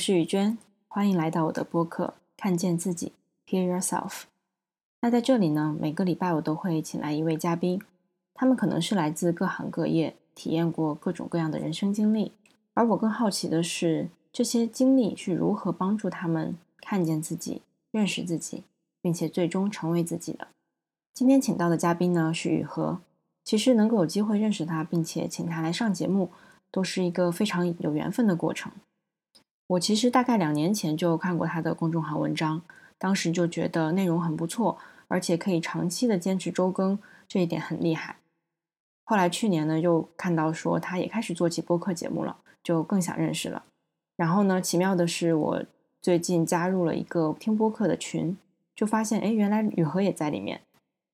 是雨娟，欢迎来到我的播客《看见自己》（Hear Yourself）。那在这里呢，每个礼拜我都会请来一位嘉宾，他们可能是来自各行各业，体验过各种各样的人生经历。而我更好奇的是，这些经历是如何帮助他们看见自己、认识自己，并且最终成为自己的。今天请到的嘉宾呢是雨禾。其实能够有机会认识他，并且请他来上节目，都是一个非常有缘分的过程。我其实大概两年前就看过他的公众号文章，当时就觉得内容很不错，而且可以长期的坚持周更，这一点很厉害。后来去年呢，又看到说他也开始做起播客节目了，就更想认识了。然后呢，奇妙的是我最近加入了一个听播客的群，就发现哎，原来雨禾也在里面，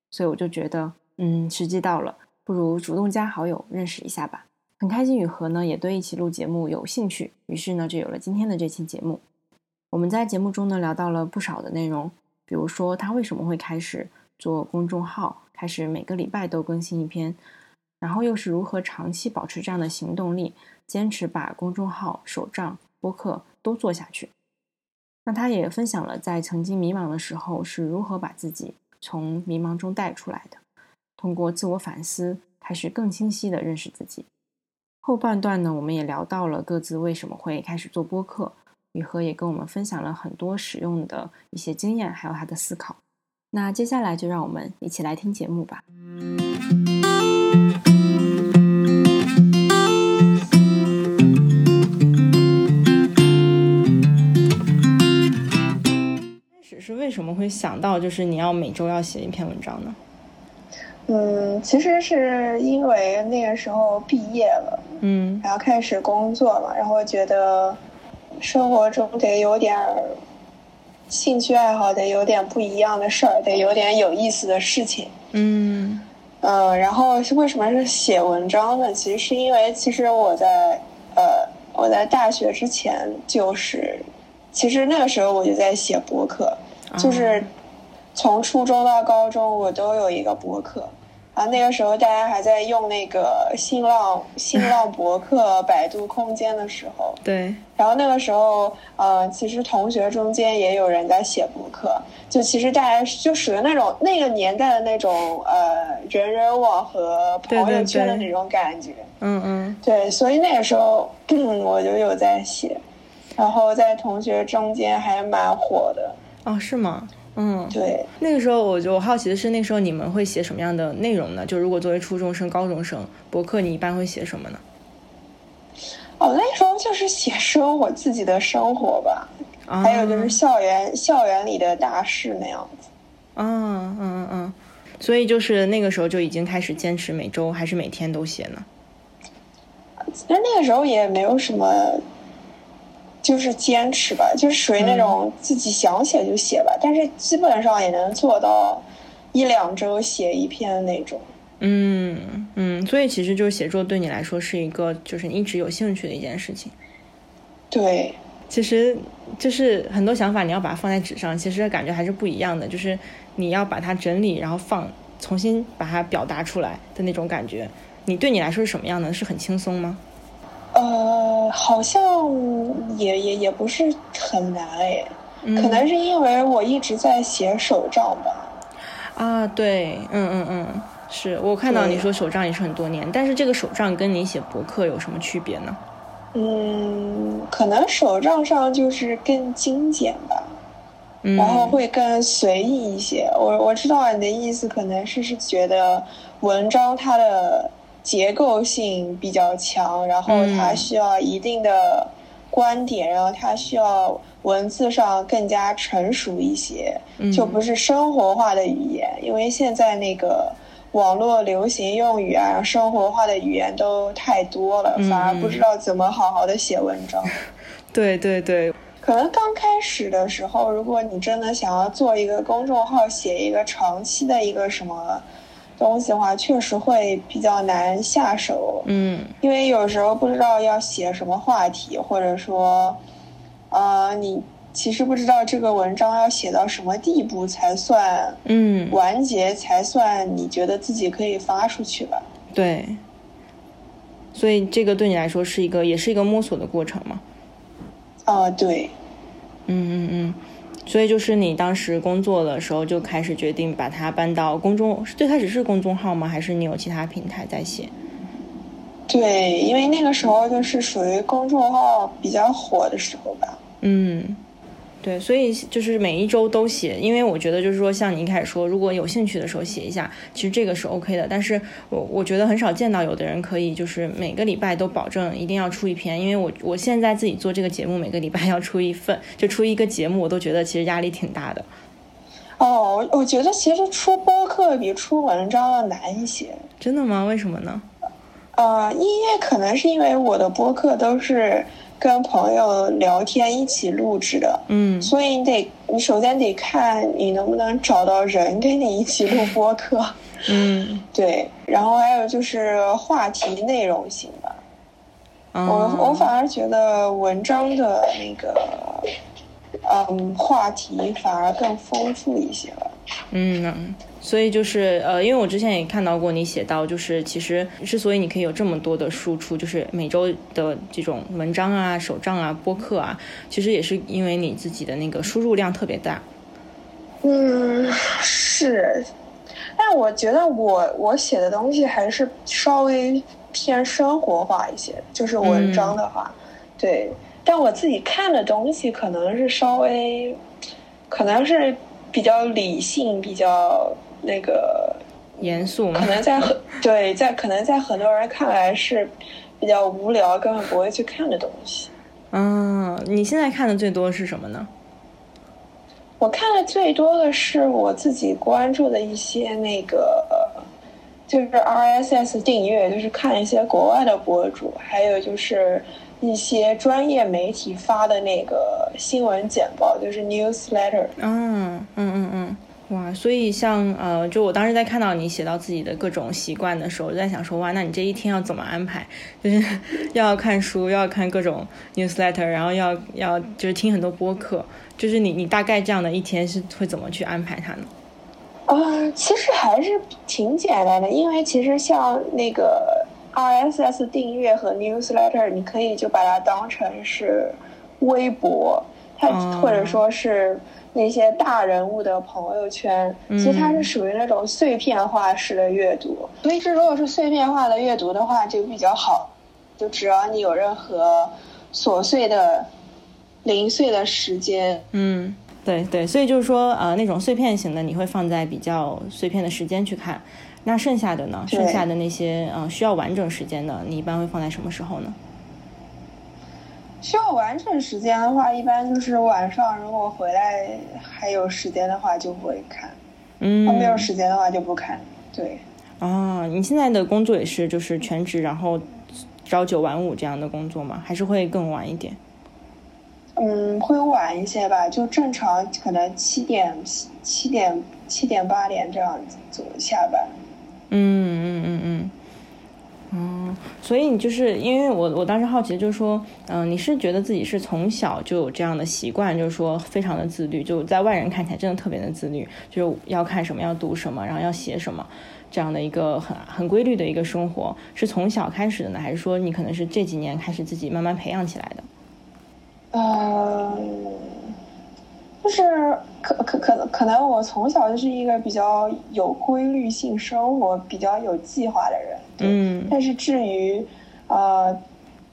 所以我就觉得。嗯，时机到了，不如主动加好友认识一下吧。很开心雨禾呢也对一起录节目有兴趣，于是呢就有了今天的这期节目。我们在节目中呢聊到了不少的内容，比如说他为什么会开始做公众号，开始每个礼拜都更新一篇，然后又是如何长期保持这样的行动力，坚持把公众号、手账、播客都做下去。那他也分享了在曾经迷茫的时候是如何把自己从迷茫中带出来的。通过自我反思，开始更清晰的认识自己。后半段呢，我们也聊到了各自为什么会开始做播客，雨禾也跟我们分享了很多使用的一些经验，还有他的思考。那接下来就让我们一起来听节目吧。开始是为什么会想到，就是你要每周要写一篇文章呢？嗯，其实是因为那个时候毕业了，嗯，然后开始工作嘛，然后觉得生活中得有点兴趣爱好，得有点不一样的事儿，得有点有意思的事情，嗯呃，然后为什么是写文章呢？其实是因为其实我在呃我在大学之前就是，其实那个时候我就在写博客，就是从初中到高中我都有一个博客。啊，那个时候大家还在用那个新浪、新浪博客、百度空间的时候，对。然后那个时候，呃，其实同学中间也有人在写博客，就其实大家就属于那种那个年代的那种呃人人网和朋友圈的那种感觉。嗯嗯。对，所以那个时候我就有在写，然后在同学中间还蛮火的。哦，是吗？嗯，对，那个时候我就我好奇的是，那时候你们会写什么样的内容呢？就如果作为初中生、高中生，博客你一般会写什么呢？哦，那时候就是写生活自己的生活吧，还有就是校园校园里的大事那样子。嗯嗯嗯嗯，所以就是那个时候就已经开始坚持每周还是每天都写呢？其实那个时候也没有什么。就是坚持吧，就是属于那种自己想写就写吧，但是基本上也能做到一两周写一篇那种。嗯嗯，所以其实就是写作对你来说是一个就是你一直有兴趣的一件事情。对，其实就是很多想法你要把它放在纸上，其实感觉还是不一样的，就是你要把它整理，然后放重新把它表达出来的那种感觉，你对你来说是什么样的？是很轻松吗？呃，好像也也也不是很难哎，可能是因为我一直在写手账吧。啊，对，嗯嗯嗯，是我看到你说手账也是很多年，但是这个手账跟你写博客有什么区别呢？嗯，可能手账上就是更精简吧，然后会更随意一些。我我知道你的意思，可能是是觉得文章它的。结构性比较强，然后它需要一定的观点，然后它需要文字上更加成熟一些，就不是生活化的语言。因为现在那个网络流行用语啊，生活化的语言都太多了，反而不知道怎么好好的写文章。对对对，可能刚开始的时候，如果你真的想要做一个公众号，写一个长期的一个什么。东西的话，确实会比较难下手。嗯，因为有时候不知道要写什么话题，或者说，呃，你其实不知道这个文章要写到什么地步才算嗯完结，才算你觉得自己可以发出去吧？对。所以这个对你来说是一个，也是一个摸索的过程吗？啊，对，嗯嗯嗯，所以就是你当时工作的时候就开始决定把它搬到公众，最开始是公众号吗？还是你有其他平台在写？对，因为那个时候就是属于公众号比较火的时候吧。嗯。对，所以就是每一周都写，因为我觉得就是说，像你一开始说，如果有兴趣的时候写一下，其实这个是 OK 的。但是我我觉得很少见到有的人可以就是每个礼拜都保证一定要出一篇，因为我我现在自己做这个节目，每个礼拜要出一份，就出一个节目，我都觉得其实压力挺大的。哦，我觉得其实出播客比出文章要难一些。真的吗？为什么呢？呃，因为可能是因为我的播客都是。跟朋友聊天一起录制的，嗯，所以你得，你首先得看你能不能找到人跟你一起录播客，嗯，对，然后还有就是话题内容型的，我我反而觉得文章的那个，嗯，话题反而更丰富一些了，嗯。所以就是呃，因为我之前也看到过你写到，就是其实之所以你可以有这么多的输出，就是每周的这种文章啊、手账啊、播客啊，其实也是因为你自己的那个输入量特别大。嗯，是，但我觉得我我写的东西还是稍微偏生活化一些，就是文章的话，对。但我自己看的东西可能是稍微，可能是比较理性，比较。那个严肃，可能在很 对，在可能在很多人看来是比较无聊，根本不会去看的东西。嗯，你现在看的最多是什么呢？我看的最多的是我自己关注的一些那个，就是 RSS 订阅，就是看一些国外的博主，还有就是一些专业媒体发的那个新闻简报，就是 newsletter。嗯嗯嗯嗯。哇，所以像呃，就我当时在看到你写到自己的各种习惯的时候，我在想说，哇，那你这一天要怎么安排？就是 要看书，要看各种 newsletter，然后要要就是听很多播客，就是你你大概这样的一天是会怎么去安排它呢？啊，其实还是挺简单的，因为其实像那个 RSS 订阅和 newsletter，你可以就把它当成是微博，它或者说是。那些大人物的朋友圈，其实它是属于那种碎片化式的阅读。所以，这如果是碎片化的阅读的话，就比较好。就只要你有任何琐碎的、零碎的时间，嗯，对对。所以就是说，呃，那种碎片型的，你会放在比较碎片的时间去看。那剩下的呢？剩下的那些，呃，需要完整时间的，你一般会放在什么时候呢？需要完整时间的话，一般就是晚上，如果回来还有时间的话就会看，嗯，没有时间的话就不看。对，啊，你现在的工作也是就是全职，然后朝九晚五这样的工作吗？还是会更晚一点？嗯，会晚一些吧，就正常可能七点、七点、七点八点这样子走下班。嗯嗯嗯嗯。嗯，所以你就是因为我我当时好奇，就是说，嗯，你是觉得自己是从小就有这样的习惯，就是说非常的自律，就在外人看起来真的特别的自律，就是要看什么要读什么，然后要写什么，这样的一个很很规律的一个生活，是从小开始的呢，还是说你可能是这几年开始自己慢慢培养起来的？嗯。就是可可可可能我从小就是一个比较有规律性生活、比较有计划的人，嗯。但是至于，呃，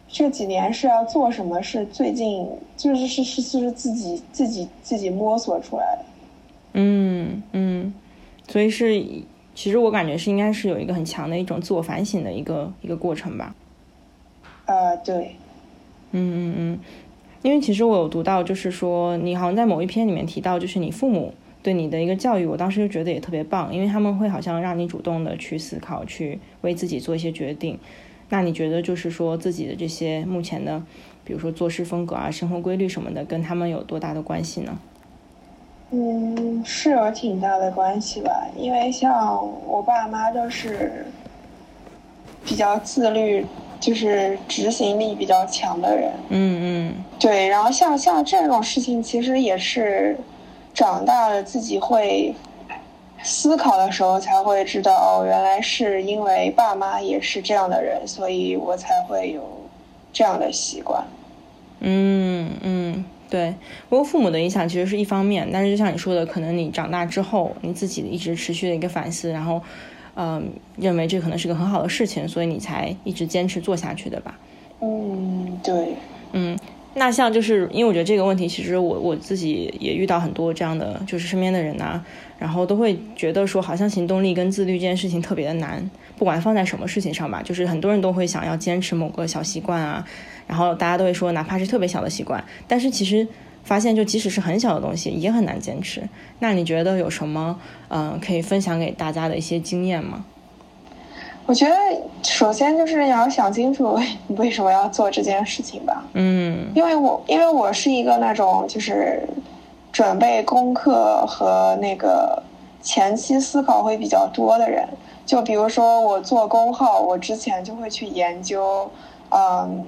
这几年是要做什么，是最近就是是是就是自己自己自己摸索出来的。嗯嗯，所以是其实我感觉是应该是有一个很强的一种自我反省的一个一个过程吧。呃，对。嗯嗯嗯。因为其实我有读到，就是说你好像在某一篇里面提到，就是你父母对你的一个教育，我当时就觉得也特别棒，因为他们会好像让你主动的去思考，去为自己做一些决定。那你觉得就是说自己的这些目前的，比如说做事风格啊、生活规律什么的，跟他们有多大的关系呢？嗯，是有挺大的关系吧，因为像我爸妈都是比较自律。就是执行力比较强的人，嗯嗯，对。然后像像这种事情，其实也是长大了自己会思考的时候才会知道，哦，原来是因为爸妈也是这样的人，所以我才会有这样的习惯。嗯嗯，对。不过父母的影响其实是一方面，但是就像你说的，可能你长大之后，你自己一直持续的一个反思，然后，嗯，认为这可能是个很好的事情，所以你才一直坚持做下去的吧？嗯，对。嗯，那像就是因为我觉得这个问题，其实我我自己也遇到很多这样的，就是身边的人呐，然后都会觉得说，好像行动力跟自律这件事情特别的难，不管放在什么事情上吧，就是很多人都会想要坚持某个小习惯啊。然后大家都会说，哪怕是特别小的习惯，但是其实发现，就即使是很小的东西，也很难坚持。那你觉得有什么嗯可以分享给大家的一些经验吗？我觉得首先就是你要想清楚你 为什么要做这件事情吧。嗯，因为我因为我是一个那种就是准备功课和那个前期思考会比较多的人。就比如说我做公号，我之前就会去研究，嗯。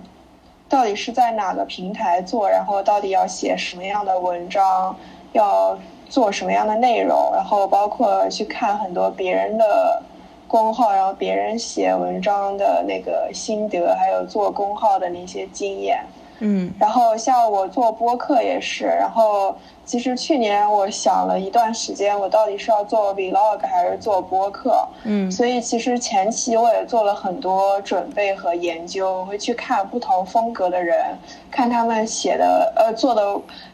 到底是在哪个平台做？然后到底要写什么样的文章？要做什么样的内容？然后包括去看很多别人的公号，然后别人写文章的那个心得，还有做公号的那些经验。嗯。然后像我做播客也是，然后。其实去年我想了一段时间，我到底是要做 vlog 还是做播客？嗯，所以其实前期我也做了很多准备和研究，我会去看不同风格的人，看他们写的呃做的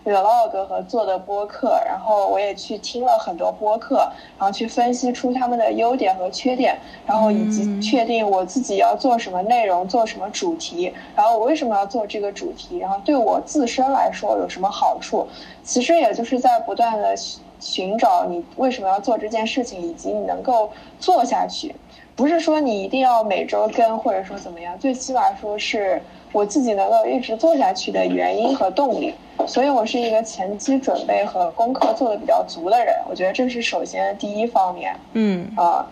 vlog 和做的播客，然后我也去听了很多播客，然后去分析出他们的优点和缺点，然后以及确定我自己要做什么内容，做什么主题，然后我为什么要做这个主题，然后对我自身来说有什么好处。其实也就是在不断的寻找你为什么要做这件事情，以及你能够做下去。不是说你一定要每周跟，或者说怎么样，最起码说是我自己能够一直做下去的原因和动力。所以我是一个前期准备和功课做的比较足的人。我觉得这是首先第一方面。嗯啊，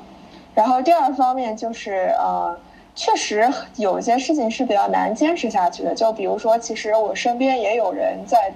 然后第二方面就是呃，确实有些事情是比较难坚持下去的。就比如说，其实我身边也有人在。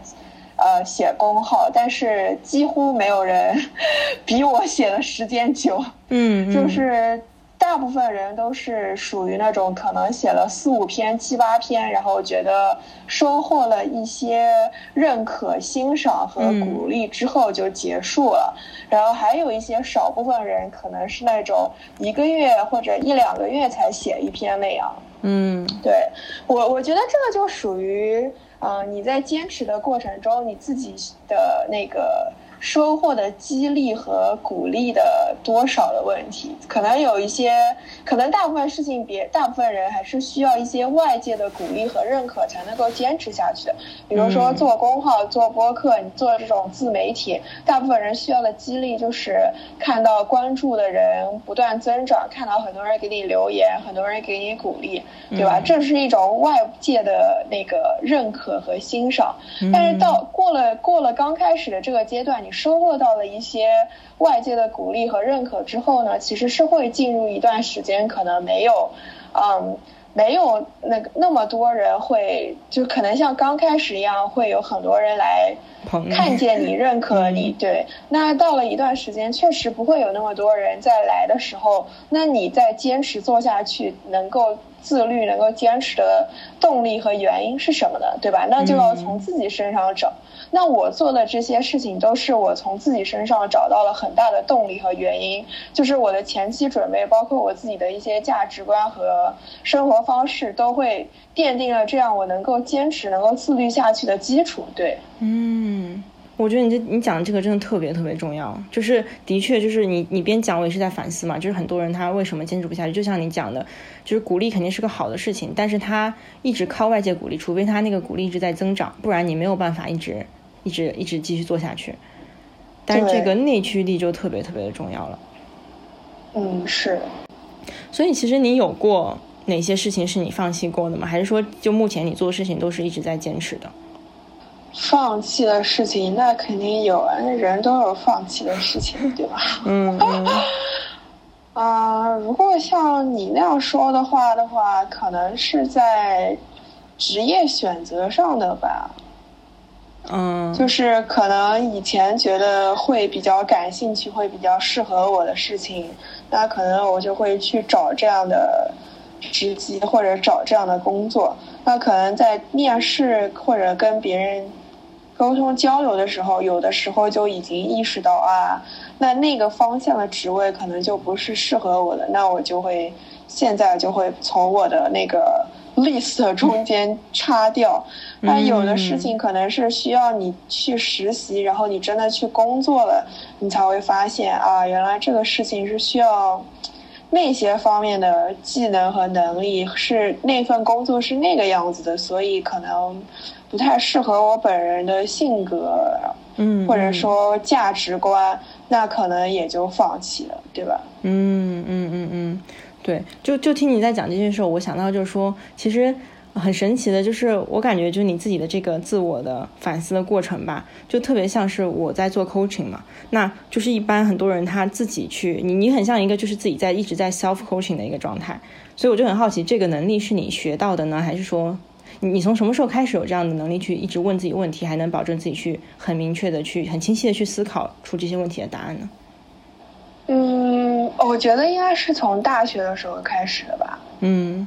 呃，写公号，但是几乎没有人 比我写的时间久。嗯，就是大部分人都是属于那种可能写了四五篇、七八篇，然后觉得收获了一些认可、欣赏和鼓励之后就结束了。然后还有一些少部分人可能是那种一个月或者一两个月才写一篇那样。嗯，对我，我觉得这个就属于。嗯，你在坚持的过程中，你自己的那个。收获的激励和鼓励的多少的问题，可能有一些，可能大部分事情，别大部分人还是需要一些外界的鼓励和认可才能够坚持下去的。比如说做公号、做播客，你做这种自媒体，大部分人需要的激励就是看到关注的人不断增长，看到很多人给你留言，很多人给你鼓励，对吧？这是一种外界的那个认可和欣赏。但是到过了过了刚开始的这个阶段，你。收获到了一些外界的鼓励和认可之后呢，其实是会进入一段时间，可能没有，嗯，没有那个那么多人会，就可能像刚开始一样，会有很多人来看见你、认可你。对，那到了一段时间，确实不会有那么多人再来的时候，那你再坚持做下去，能够自律、能够坚持的动力和原因是什么呢？对吧？那就要从自己身上找。那我做的这些事情都是我从自己身上找到了很大的动力和原因，就是我的前期准备，包括我自己的一些价值观和生活方式，都会奠定了这样我能够坚持、能够自律下去的基础。对，嗯，我觉得你这你讲的这个真的特别特别重要，就是的确就是你你边讲我也是在反思嘛，就是很多人他为什么坚持不下去，就像你讲的，就是鼓励肯定是个好的事情，但是他一直靠外界鼓励，除非他那个鼓励一直在增长，不然你没有办法一直。一直一直继续做下去，但是这个内驱力就特别特别的重要了。嗯，是。所以其实你有过哪些事情是你放弃过的吗？还是说就目前你做的事情都是一直在坚持的？放弃的事情那肯定有啊，那人都有放弃的事情，对吧？嗯。啊，如果像你那样说的话的话，可能是在职业选择上的吧。嗯，就是可能以前觉得会比较感兴趣，会比较适合我的事情，那可能我就会去找这样的职级或者找这样的工作。那可能在面试或者跟别人沟通交流的时候，有的时候就已经意识到啊，那那个方向的职位可能就不是适合我的，那我就会现在就会从我的那个 list 中间插掉。那有的事情可能是需要你去实习，然后你真的去工作了，你才会发现啊，原来这个事情是需要。那些方面的技能和能力是那份工作是那个样子的，所以可能不太适合我本人的性格，嗯，或者说价值观，那可能也就放弃了，对吧？嗯嗯嗯嗯，对，就就听你在讲这件事，我想到就是说，其实。很神奇的，就是我感觉，就是你自己的这个自我的反思的过程吧，就特别像是我在做 coaching 嘛，那就是一般很多人他自己去，你你很像一个就是自己在一直在 self coaching 的一个状态，所以我就很好奇，这个能力是你学到的呢，还是说你你从什么时候开始有这样的能力去一直问自己问题，还能保证自己去很明确的去很清晰的去思考出这些问题的答案呢？嗯，我觉得应该是从大学的时候开始的吧。嗯。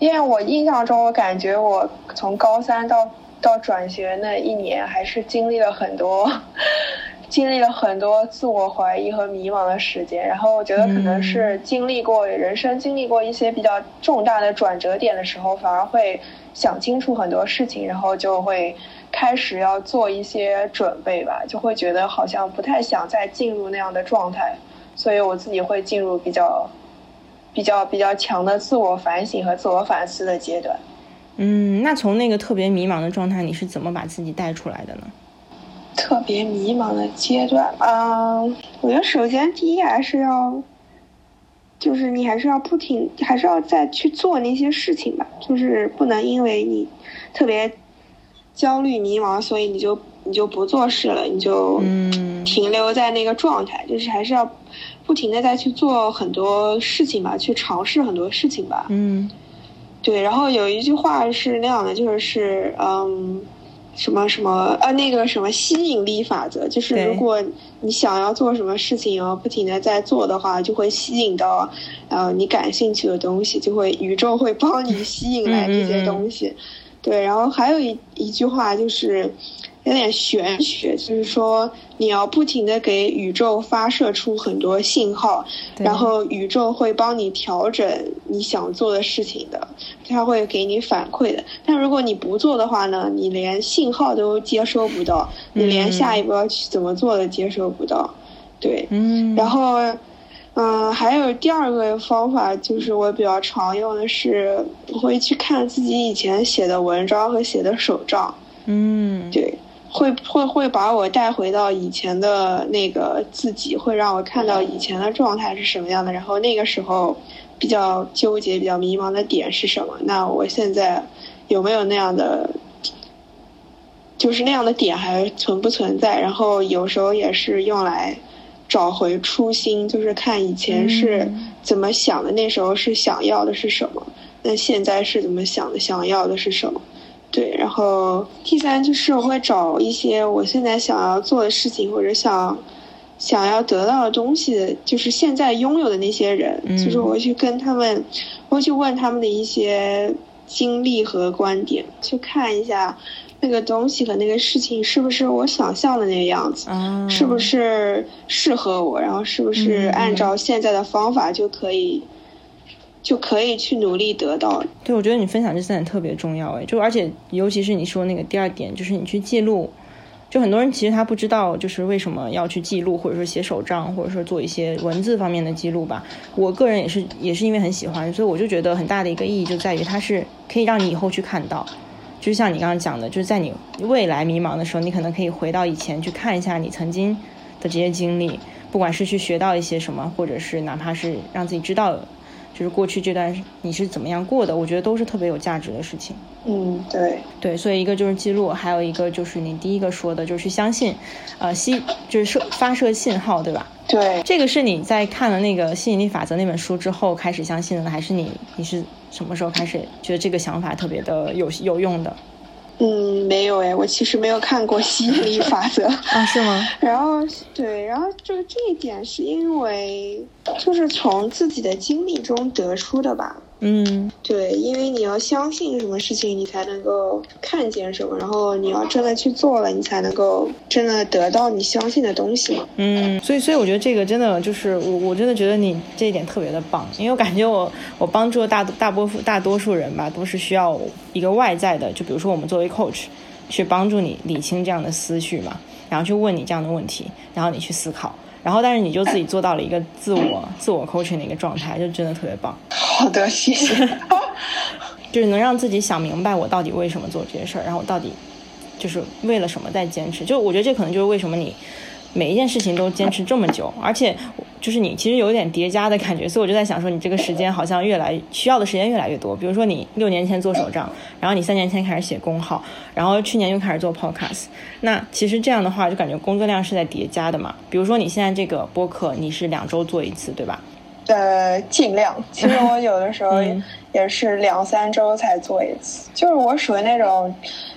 因为我印象中，我感觉我从高三到到转学那一年，还是经历了很多，经历了很多自我怀疑和迷茫的时间。然后我觉得可能是经历过人生经历过一些比较重大的转折点的时候，反而会想清楚很多事情，然后就会开始要做一些准备吧，就会觉得好像不太想再进入那样的状态，所以我自己会进入比较。比较比较强的自我反省和自我反思的阶段。嗯，那从那个特别迷茫的状态，你是怎么把自己带出来的呢？特别迷茫的阶段，嗯，我觉得首先第一还是要，就是你还是要不停，还是要再去做那些事情吧，就是不能因为你特别焦虑迷茫，所以你就你就不做事了，你就停留在那个状态，就是还是要。不停的再去做很多事情吧，去尝试很多事情吧。嗯，对。然后有一句话是那样的，就是嗯，什么什么呃，那个什么吸引力法则，就是如果你想要做什么事情，然后不停的在做的话，就会吸引到呃你感兴趣的东西，就会宇宙会帮你吸引来这些东西。对。然后还有一一句话就是。有点玄学，就是说你要不停的给宇宙发射出很多信号，然后宇宙会帮你调整你想做的事情的，它会给你反馈的。但如果你不做的话呢，你连信号都接收不到，你连下一步要去怎么做都接收不到。对，嗯，然后，嗯，还有第二个方法就是我比较常用的是，我会去看自己以前写的文章和写的手账。嗯，对。会会会把我带回到以前的那个自己，会让我看到以前的状态是什么样的。然后那个时候比较纠结、比较迷茫的点是什么？那我现在有没有那样的，就是那样的点还存不存在？然后有时候也是用来找回初心，就是看以前是怎么想的，那时候是想要的是什么？那现在是怎么想的？想要的是什么？对，然后第三就是我会找一些我现在想要做的事情，或者想想要得到的东西，就是现在拥有的那些人，就是我会去跟他们，我会去问他们的一些经历和观点，去看一下那个东西和那个事情是不是我想象的那个样子，是不是适合我，然后是不是按照现在的方法就可以。就可以去努力得到。对，我觉得你分享这三点特别重要哎，就而且尤其是你说那个第二点，就是你去记录，就很多人其实他不知道，就是为什么要去记录，或者说写手账，或者说做一些文字方面的记录吧。我个人也是也是因为很喜欢，所以我就觉得很大的一个意义就在于它是可以让你以后去看到，就像你刚刚讲的，就是在你未来迷茫的时候，你可能可以回到以前去看一下你曾经的这些经历，不管是去学到一些什么，或者是哪怕是让自己知道。就是过去这段你是怎么样过的，我觉得都是特别有价值的事情。嗯，对对，所以一个就是记录，还有一个就是你第一个说的，就是相信，呃，吸就是射发射信号，对吧？对，这个是你在看了那个吸引力法则那本书之后开始相信的，还是你你是什么时候开始觉得这个想法特别的有有用的？嗯，没有哎，我其实没有看过 吸引力法则 啊，是吗？然后对，然后就是这一点是因为就是从自己的经历中得出的吧。嗯，对，因为你要相信什么事情，你才能够看见什么，然后你要真的去做了，你才能够真的得到你相信的东西嘛。嗯，所以，所以我觉得这个真的就是我，我真的觉得你这一点特别的棒，因为我感觉我我帮助大大波大多数人吧，都是需要一个外在的，就比如说我们作为 coach 去帮助你理清这样的思绪嘛，然后去问你这样的问题，然后你去思考。然后，但是你就自己做到了一个自我、自我 coaching 的一个状态，就真的特别棒。好的，谢谢。就是能让自己想明白我到底为什么做这些事儿，然后我到底就是为了什么在坚持。就我觉得这可能就是为什么你。每一件事情都坚持这么久，而且就是你其实有点叠加的感觉，所以我就在想说，你这个时间好像越来需要的时间越来越多。比如说你六年前做手账，然后你三年前开始写公号，然后去年又开始做 podcast，那其实这样的话就感觉工作量是在叠加的嘛。比如说你现在这个播客，你是两周做一次，对吧？呃，尽量。其实我有的时候也 是两三周才做一次，就是我属于那种。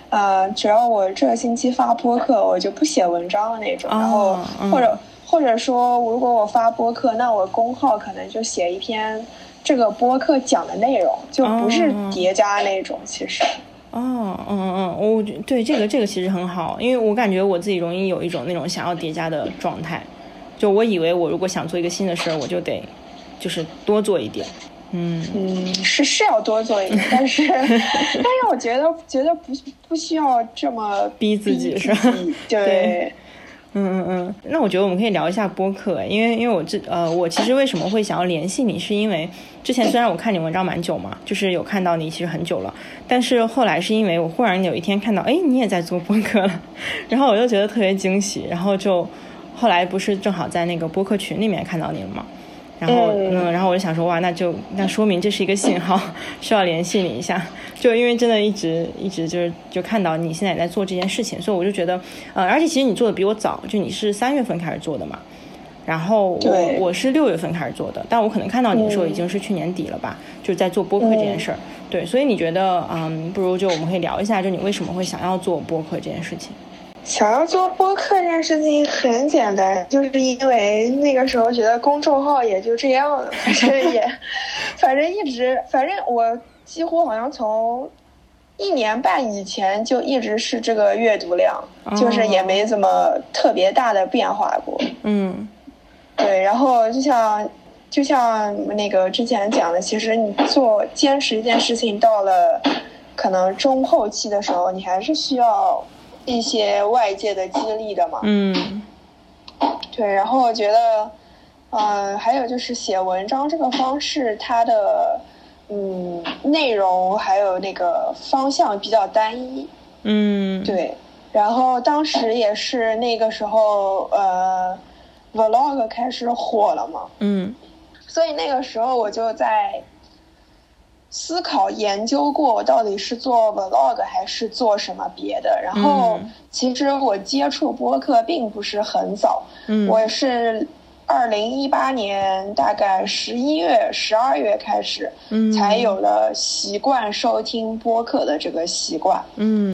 呃，只要我这个星期发播客，我就不写文章的那种。然后或者或者说，如果我发播客，那我公号可能就写一篇这个播客讲的内容，就不是叠加那种。其实，哦，嗯嗯嗯，我对这个这个其实很好，因为我感觉我自己容易有一种那种想要叠加的状态。就我以为我如果想做一个新的事儿，我就得就是多做一点。嗯嗯，是是要多做一点，但是但是我觉得觉得不不需要这么逼自己，是吧？对，嗯嗯嗯。那我觉得我们可以聊一下播客，因为因为我这呃，我其实为什么会想要联系你，是因为之前虽然我看你文章蛮久嘛，就是有看到你其实很久了，但是后来是因为我忽然有一天看到，哎，你也在做播客了，然后我就觉得特别惊喜，然后就后来不是正好在那个播客群里面看到你了吗？然后，嗯，然后我就想说，哇，那就那说明这是一个信号，需要联系你一下。就因为真的一直一直就是就看到你现在也在做这件事情，所以我就觉得，呃，而且其实你做的比我早，就你是三月份开始做的嘛。然后我我是六月份开始做的，但我可能看到你的时候已经是去年底了吧，就是在做播客这件事儿。对，所以你觉得，嗯，不如就我们可以聊一下，就你为什么会想要做播客这件事情。想要做播客这件事情很简单，就是因为那个时候觉得公众号也就这样了，反正也，反正一直，反正我几乎好像从一年半以前就一直是这个阅读量，就是也没怎么特别大的变化过。嗯，对，然后就像就像那个之前讲的，其实你做坚持一件事情到了可能中后期的时候，你还是需要。一些外界的激励的嘛，嗯，对，然后我觉得，嗯，还有就是写文章这个方式，它的嗯内容还有那个方向比较单一，嗯，对，然后当时也是那个时候，呃，vlog 开始火了嘛，嗯，所以那个时候我就在。思考研究过我到底是做 vlog 还是做什么别的，然后其实我接触播客并不是很早，我是二零一八年大概十一月、十二月开始，才有了习惯收听播客的这个习惯。嗯，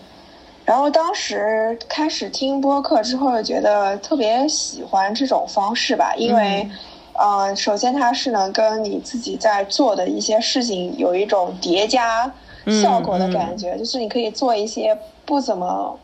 然后当时开始听播客之后，觉得特别喜欢这种方式吧，因为。呃，首先它是能跟你自己在做的一些事情有一种叠加效果的感觉，就是你可以做一些不怎么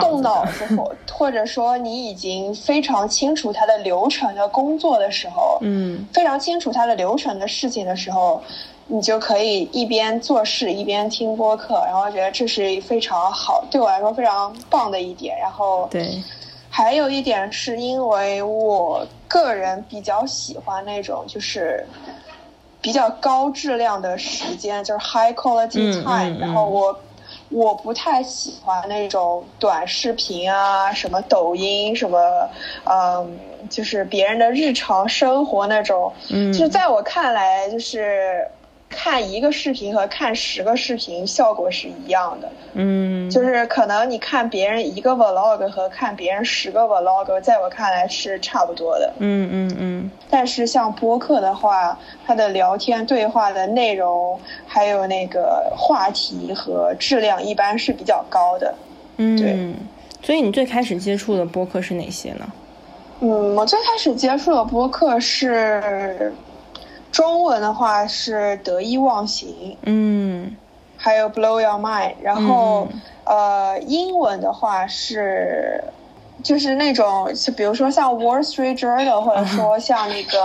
动脑子或 或者说你已经非常清楚它的流程的工作的时候，嗯，非常清楚它的流程的事情的时候，你就可以一边做事一边听播客，然后觉得这是非常好，对我来说非常棒的一点。然后对。还有一点是因为我个人比较喜欢那种就是比较高质量的时间，就是 high quality time。然后我我不太喜欢那种短视频啊，什么抖音什么，嗯，就是别人的日常生活那种。嗯，就在我看来，就是。看一个视频和看十个视频效果是一样的，嗯，就是可能你看别人一个 vlog 和看别人十个 vlog，在我看来是差不多的，嗯嗯嗯。但是像播客的话，它的聊天对话的内容还有那个话题和质量一般是比较高的，嗯，对。所以你最开始接触的播客是哪些呢？嗯，我最开始接触的播客是。中文的话是得意忘形，嗯，还有 Blow Your Mind，然后呃，英文的话是。就是那种，就比如说像 Wall Street Journal，或者说像那个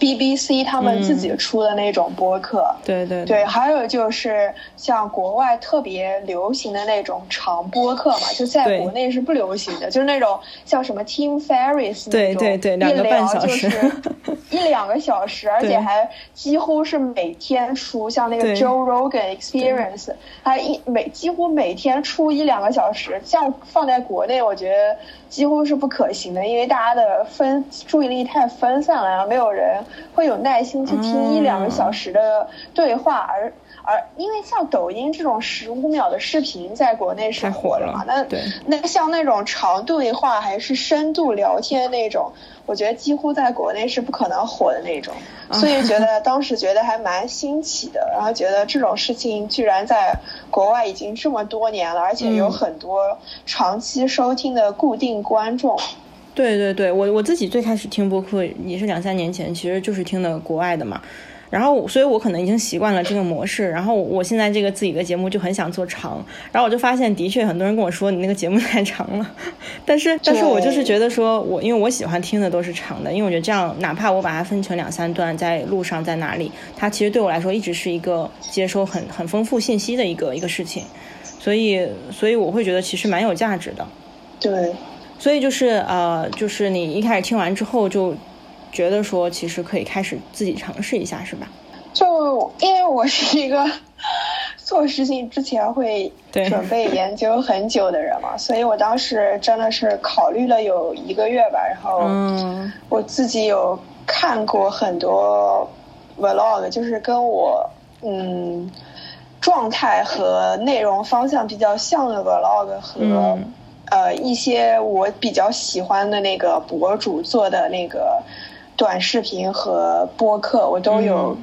BBC 他们自己出的那种播客，对对对，还有就是像国外特别流行的那种长播客嘛，就在国内是不流行的，就是那种像什么 Tim 种，对对对，两个半小时，一两个小时，而且还几乎是每天出，像那个 Joe Rogan Experience，还一每几乎每天出一两个小时，像放在国内，我觉得。几乎是不可行的，因为大家的分注意力太分散了，然后没有人会有耐心去听一两个小时的对话，而而因为像抖音这种十五秒的视频在国内是火了嘛，那那像那种长对话还是深度聊天那种。我觉得几乎在国内是不可能火的那种，所以觉得当时觉得还蛮新奇的，然后觉得这种事情居然在国外已经这么多年了，而且有很多长期收听的固定观众。对对对，我我自己最开始听播客也是两三年前，其实就是听的国外的嘛。然后，所以我可能已经习惯了这个模式。然后，我现在这个自己的节目就很想做长。然后，我就发现，的确很多人跟我说你那个节目太长了。但是，但是我就是觉得说，我因为我喜欢听的都是长的，因为我觉得这样，哪怕我把它分成两三段，在路上在哪里，它其实对我来说一直是一个接收很很丰富信息的一个一个事情。所以，所以我会觉得其实蛮有价值的。对。所以就是呃，就是你一开始听完之后就。觉得说其实可以开始自己尝试一下，是吧？就因为我是一个 做事情之前会准备研究很久的人嘛，所以我当时真的是考虑了有一个月吧，然后我自己有看过很多 vlog，就是跟我嗯状态和内容方向比较像的 vlog 和呃一些我比较喜欢的那个博主做的那个。短视频和播客我都有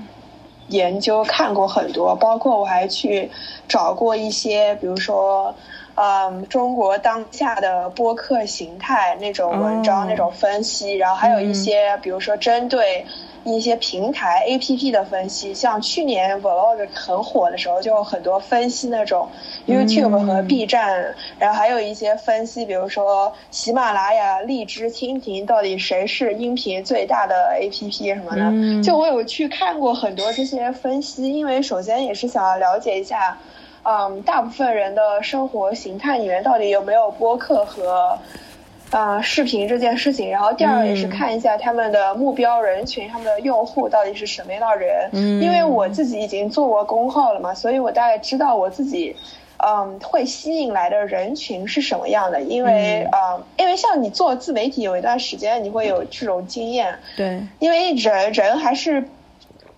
研究看过很多，包括我还去找过一些，比如说，嗯，中国当下的播客形态那种文章那种分析，然后还有一些，比如说针对。一些平台 A P P 的分析，像去年 Vlog 很火的时候，就很多分析那种 YouTube 和 B 站，然后还有一些分析，比如说喜马拉雅、荔枝、蜻蜓到底谁是音频最大的 A P P 什么的。就我有去看过很多这些分析，因为首先也是想要了解一下，嗯，大部分人的生活形态里面到底有没有播客和。啊，视频这件事情，然后第二个也是看一下他们的目标人群，他们的用户到底是什么样的人。嗯，因为我自己已经做过公号了嘛，所以我大概知道我自己，嗯，会吸引来的人群是什么样的。因为啊，因为像你做自媒体有一段时间，你会有这种经验。对，因为人人还是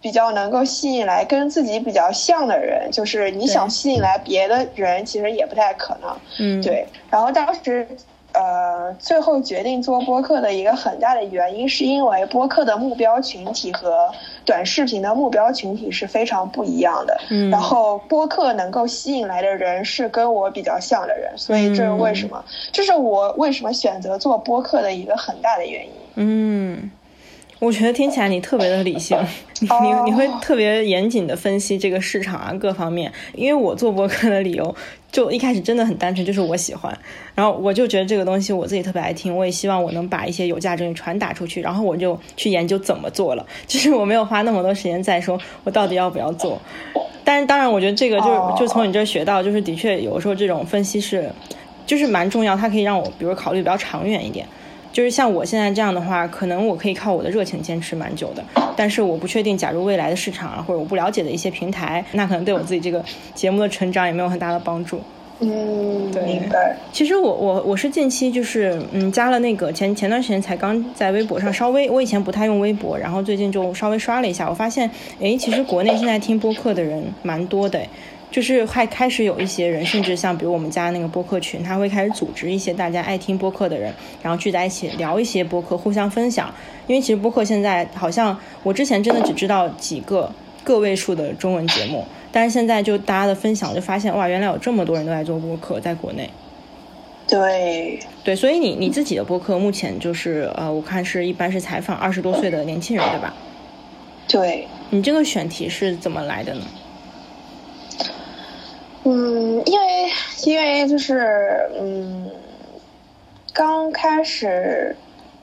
比较能够吸引来跟自己比较像的人，就是你想吸引来别的人，其实也不太可能。嗯，对。然后当时。呃，最后决定做播客的一个很大的原因，是因为播客的目标群体和短视频的目标群体是非常不一样的。嗯，然后播客能够吸引来的人是跟我比较像的人，所以这是为什么？这是我为什么选择做播客的一个很大的原因。嗯。我觉得听起来你特别的理性，你你会特别严谨的分析这个市场啊各方面。因为我做播客的理由，就一开始真的很单纯，就是我喜欢，然后我就觉得这个东西我自己特别爱听，我也希望我能把一些有价值的传达出去，然后我就去研究怎么做了。就是我没有花那么多时间在说我到底要不要做。但是当然，我觉得这个就就从你这学到，就是的确有时候这种分析是就是蛮重要，它可以让我比如考虑比较长远一点。就是像我现在这样的话，可能我可以靠我的热情坚持蛮久的，但是我不确定，假如未来的市场啊，或者我不了解的一些平台，那可能对我自己这个节目的成长也没有很大的帮助。嗯，明白。其实我我我是近期就是嗯加了那个前前段时间才刚在微博上稍微，我以前不太用微博，然后最近就稍微刷了一下，我发现哎，其实国内现在听播客的人蛮多的。就是还开始有一些人，甚至像比如我们家那个播客群，他会开始组织一些大家爱听播客的人，然后聚在一起聊一些播客，互相分享。因为其实播客现在好像我之前真的只知道几个个位数的中文节目，但是现在就大家的分享，就发现哇，原来有这么多人都在做播客，在国内。对对，所以你你自己的播客目前就是呃，我看是一般是采访二十多岁的年轻人，对吧？对你这个选题是怎么来的呢？嗯，因为因为就是嗯，刚开始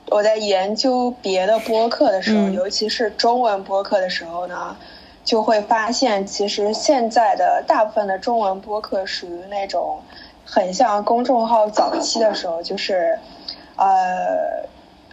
我在研究别的播客的时候，尤其是中文播客的时候呢，就会发现，其实现在的大部分的中文播客属于那种很像公众号早期的时候，就是呃，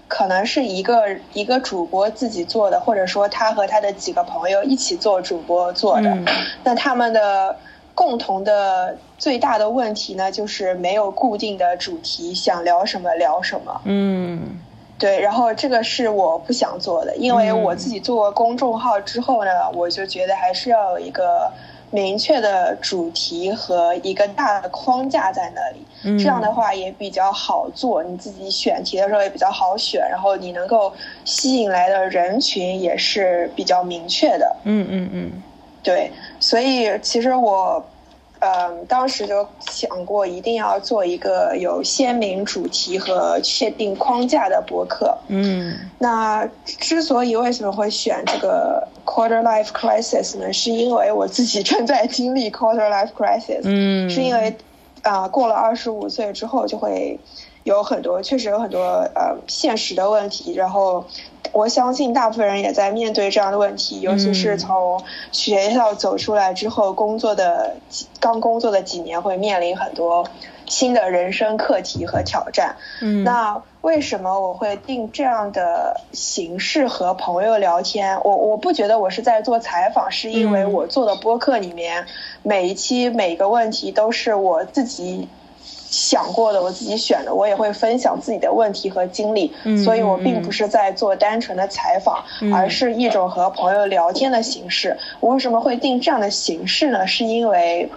可能是一个一个主播自己做的，或者说他和他的几个朋友一起做主播做的，那他们的。共同的最大的问题呢，就是没有固定的主题，想聊什么聊什么。嗯，对。然后这个是我不想做的，因为我自己做公众号之后呢，我就觉得还是要有一个明确的主题和一个大的框架在那里。嗯，这样的话也比较好做，你自己选题的时候也比较好选，然后你能够吸引来的人群也是比较明确的。嗯嗯嗯。对，所以其实我，嗯，当时就想过一定要做一个有鲜明主题和确定框架的博客。嗯，那之所以为什么会选这个 quarter life crisis 呢？是因为我自己正在经历 quarter life crisis。嗯，是因为啊，过了二十五岁之后就会。有很多，确实有很多呃现实的问题，然后我相信大部分人也在面对这样的问题，尤其是从学校走出来之后，工作的刚工作的几年会面临很多新的人生课题和挑战。嗯，那为什么我会定这样的形式和朋友聊天？我我不觉得我是在做采访，是因为我做的播客里面每一期每个问题都是我自己。想过的，我自己选的，我也会分享自己的问题和经历，所以我并不是在做单纯的采访，而是一种和朋友聊天的形式。我为什么会定这样的形式呢？是因为。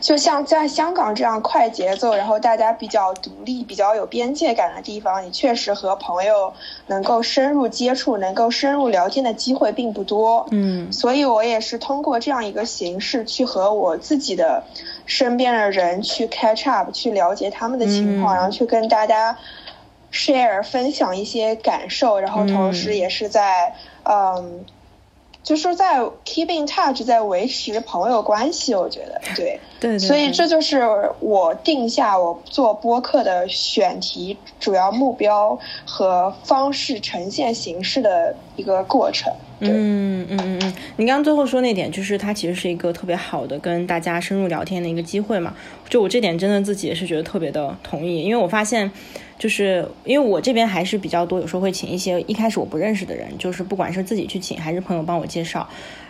就像在香港这样快节奏，然后大家比较独立、比较有边界感的地方，你确实和朋友能够深入接触、能够深入聊天的机会并不多。嗯，所以我也是通过这样一个形式去和我自己的身边的人去 catch up，去了解他们的情况，然后去跟大家 share 分享一些感受，然后同时也是在嗯。就是在 keep in touch，在维持朋友关系，我觉得对对，所以这就是我定下我做播客的选题、主要目标和方式呈现形式的一个过程。嗯嗯嗯嗯，你刚刚最后说那点，就是它其实是一个特别好的跟大家深入聊天的一个机会嘛。就我这点真的自己也是觉得特别的同意，因为我发现。就是因为我这边还是比较多，有时候会请一些一开始我不认识的人，就是不管是自己去请还是朋友帮我介绍。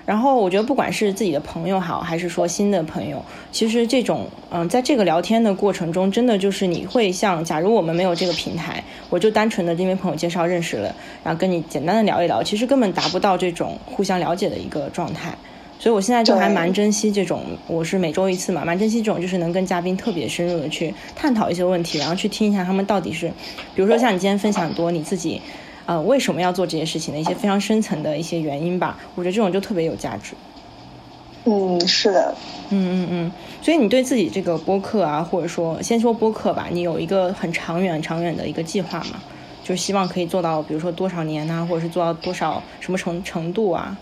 然后我觉得不管是自己的朋友好，还是说新的朋友，其实这种嗯，在这个聊天的过程中，真的就是你会像，假如我们没有这个平台，我就单纯的因为朋友介绍认识了，然后跟你简单的聊一聊，其实根本达不到这种互相了解的一个状态。所以，我现在就还蛮珍惜这种，我是每周一次嘛，蛮珍惜这种，就是能跟嘉宾特别深入的去探讨一些问题，然后去听一下他们到底是，比如说像你今天分享很多你自己，呃，为什么要做这些事情的一些非常深层的一些原因吧，我觉得这种就特别有价值。嗯，是的，嗯嗯嗯，所以你对自己这个播客啊，或者说先说播客吧，你有一个很长远、长远的一个计划吗？就是希望可以做到，比如说多少年啊，或者是做到多少什么程程度啊？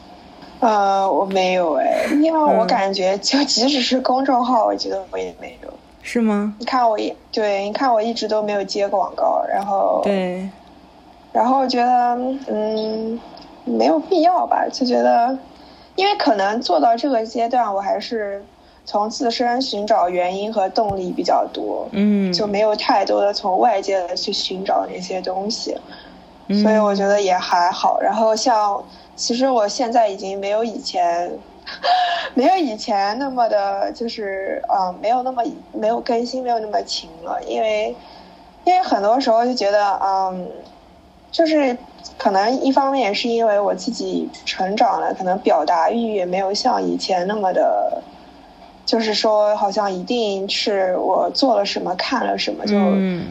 呃，我没有哎，因为我感觉就即使是公众号，我觉得我也没有。是吗？你看我一对，你看我一直都没有接广告，然后对，然后觉得嗯没有必要吧，就觉得，因为可能做到这个阶段，我还是从自身寻找原因和动力比较多，嗯，就没有太多的从外界的去寻找那些东西，所以我觉得也还好。然后像。其实我现在已经没有以前，没有以前那么的，就是嗯，没有那么没有更新，没有那么勤了。因为，因为很多时候就觉得，嗯，就是可能一方面是因为我自己成长了，可能表达欲也没有像以前那么的。就是说，好像一定是我做了什么、看了什么，就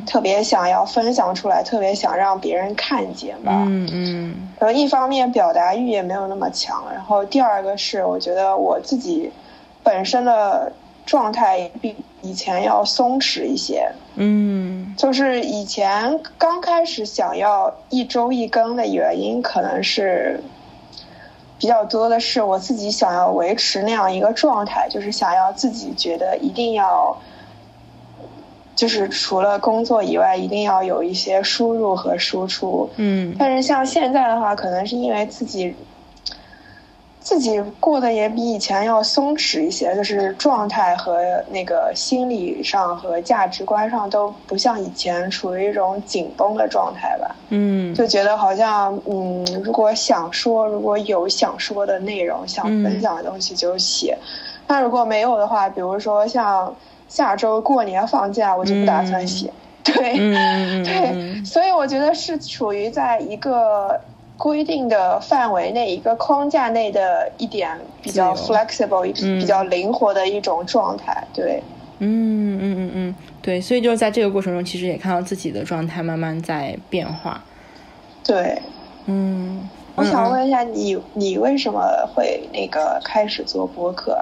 特别想要分享出来，特别想让别人看见吧。嗯嗯。然后一方面表达欲也没有那么强，然后第二个是我觉得我自己本身的状态比以前要松弛一些。嗯。就是以前刚开始想要一周一更的原因，可能是。比较多的是我自己想要维持那样一个状态，就是想要自己觉得一定要，就是除了工作以外，一定要有一些输入和输出。嗯，但是像现在的话，可能是因为自己。自己过得也比以前要松弛一些，就是状态和那个心理上和价值观上都不像以前处于一种紧绷的状态吧。嗯，就觉得好像嗯，如果想说，如果有想说的内容，想分享的东西就写；那如果没有的话，比如说像下周过年放假，我就不打算写。对，对，所以我觉得是处于在一个。规定的范围内，一个框架内的一点比较 flexible，比较灵活的一种状态，对。嗯嗯嗯嗯，对，所以就是在这个过程中，其实也看到自己的状态慢慢在变化。对，嗯，我想问一下你，你为什么会那个开始做播客？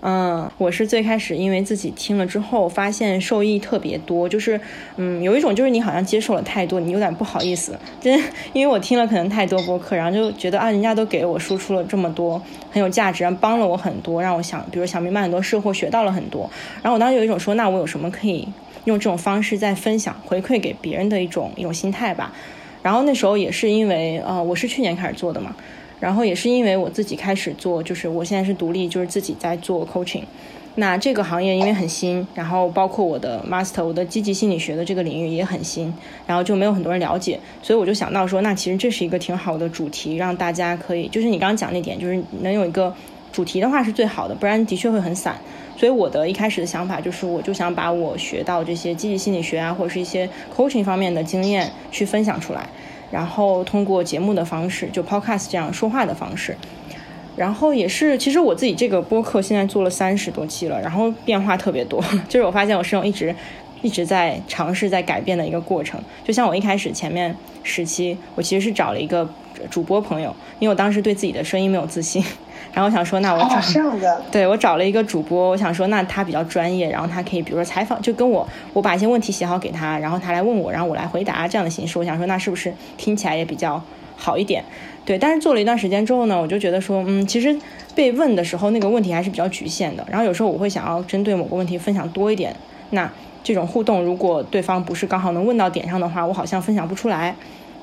嗯，我是最开始因为自己听了之后，发现受益特别多，就是，嗯，有一种就是你好像接受了太多，你有点不好意思，真因为我听了可能太多播客，然后就觉得啊，人家都给我输出了这么多很有价值，然后帮了我很多，让我想，比如想明白很多事或学到了很多，然后我当时有一种说，那我有什么可以用这种方式在分享回馈给别人的一种一种心态吧，然后那时候也是因为，呃，我是去年开始做的嘛。然后也是因为我自己开始做，就是我现在是独立，就是自己在做 coaching。那这个行业因为很新，然后包括我的 master，我的积极心理学的这个领域也很新，然后就没有很多人了解，所以我就想到说，那其实这是一个挺好的主题，让大家可以，就是你刚刚讲那点，就是能有一个主题的话是最好的，不然的确会很散。所以我的一开始的想法就是，我就想把我学到这些积极心理学啊，或者是一些 coaching 方面的经验去分享出来。然后通过节目的方式，就 podcast 这样说话的方式，然后也是，其实我自己这个播客现在做了三十多期了，然后变化特别多，就是我发现我是用一直一直在尝试在改变的一个过程。就像我一开始前面时期，我其实是找了一个主播朋友，因为我当时对自己的声音没有自信。然后我想说，那我找这样的，对我找了一个主播，我想说，那他比较专业，然后他可以，比如说采访，就跟我，我把一些问题写好给他，然后他来问我，然后我来回答这样的形式。我想说，那是不是听起来也比较好一点？对，但是做了一段时间之后呢，我就觉得说，嗯，其实被问的时候那个问题还是比较局限的。然后有时候我会想要针对某个问题分享多一点，那这种互动如果对方不是刚好能问到点上的话，我好像分享不出来。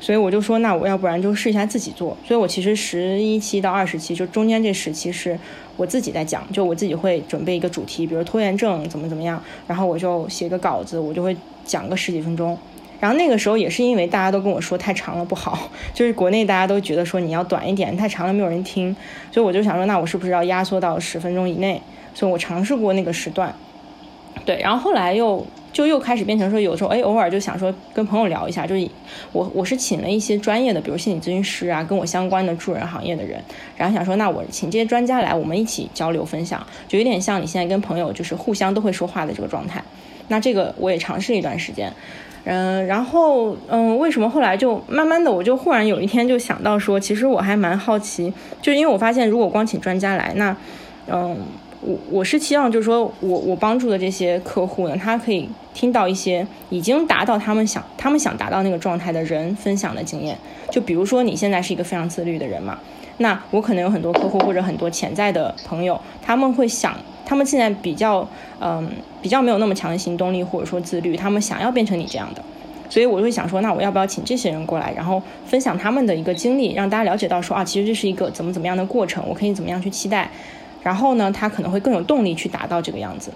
所以我就说，那我要不然就试一下自己做。所以我其实十一期到二十期，就中间这十期是我自己在讲，就我自己会准备一个主题，比如拖延症怎么怎么样，然后我就写个稿子，我就会讲个十几分钟。然后那个时候也是因为大家都跟我说太长了不好，就是国内大家都觉得说你要短一点，太长了没有人听。所以我就想说，那我是不是要压缩到十分钟以内？所以我尝试过那个时段，对，然后后来又。就又开始变成说，有时候哎，偶尔就想说跟朋友聊一下，就是我我是请了一些专业的，比如心理咨询师啊，跟我相关的助人行业的人，然后想说，那我请这些专家来，我们一起交流分享，就有点像你现在跟朋友就是互相都会说话的这个状态。那这个我也尝试一段时间，嗯，然后嗯，为什么后来就慢慢的，我就忽然有一天就想到说，其实我还蛮好奇，就因为我发现如果光请专家来，那嗯。我我是希望，就是说我我帮助的这些客户呢，他可以听到一些已经达到他们想他们想达到那个状态的人分享的经验。就比如说你现在是一个非常自律的人嘛，那我可能有很多客户或者很多潜在的朋友，他们会想，他们现在比较嗯比较没有那么强的行动力或者说自律，他们想要变成你这样的，所以我就会想说，那我要不要请这些人过来，然后分享他们的一个经历，让大家了解到说啊，其实这是一个怎么怎么样的过程，我可以怎么样去期待。然后呢，他可能会更有动力去达到这个样子，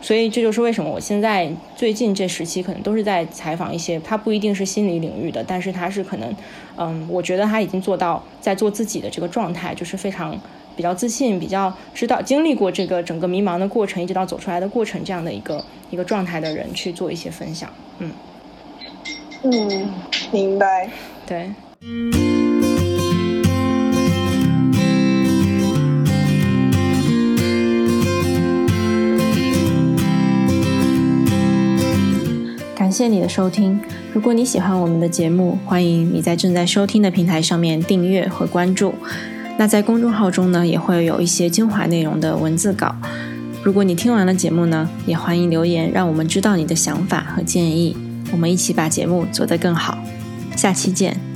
所以这就是为什么我现在最近这时期可能都是在采访一些他不一定是心理领域的，但是他是可能，嗯，我觉得他已经做到在做自己的这个状态，就是非常比较自信，比较知道经历过这个整个迷茫的过程，一直到走出来的过程这样的一个一个状态的人去做一些分享，嗯，嗯，明白，对。谢你的收听。如果你喜欢我们的节目，欢迎你在正在收听的平台上面订阅和关注。那在公众号中呢，也会有一些精华内容的文字稿。如果你听完了节目呢，也欢迎留言，让我们知道你的想法和建议，我们一起把节目做得更好。下期见。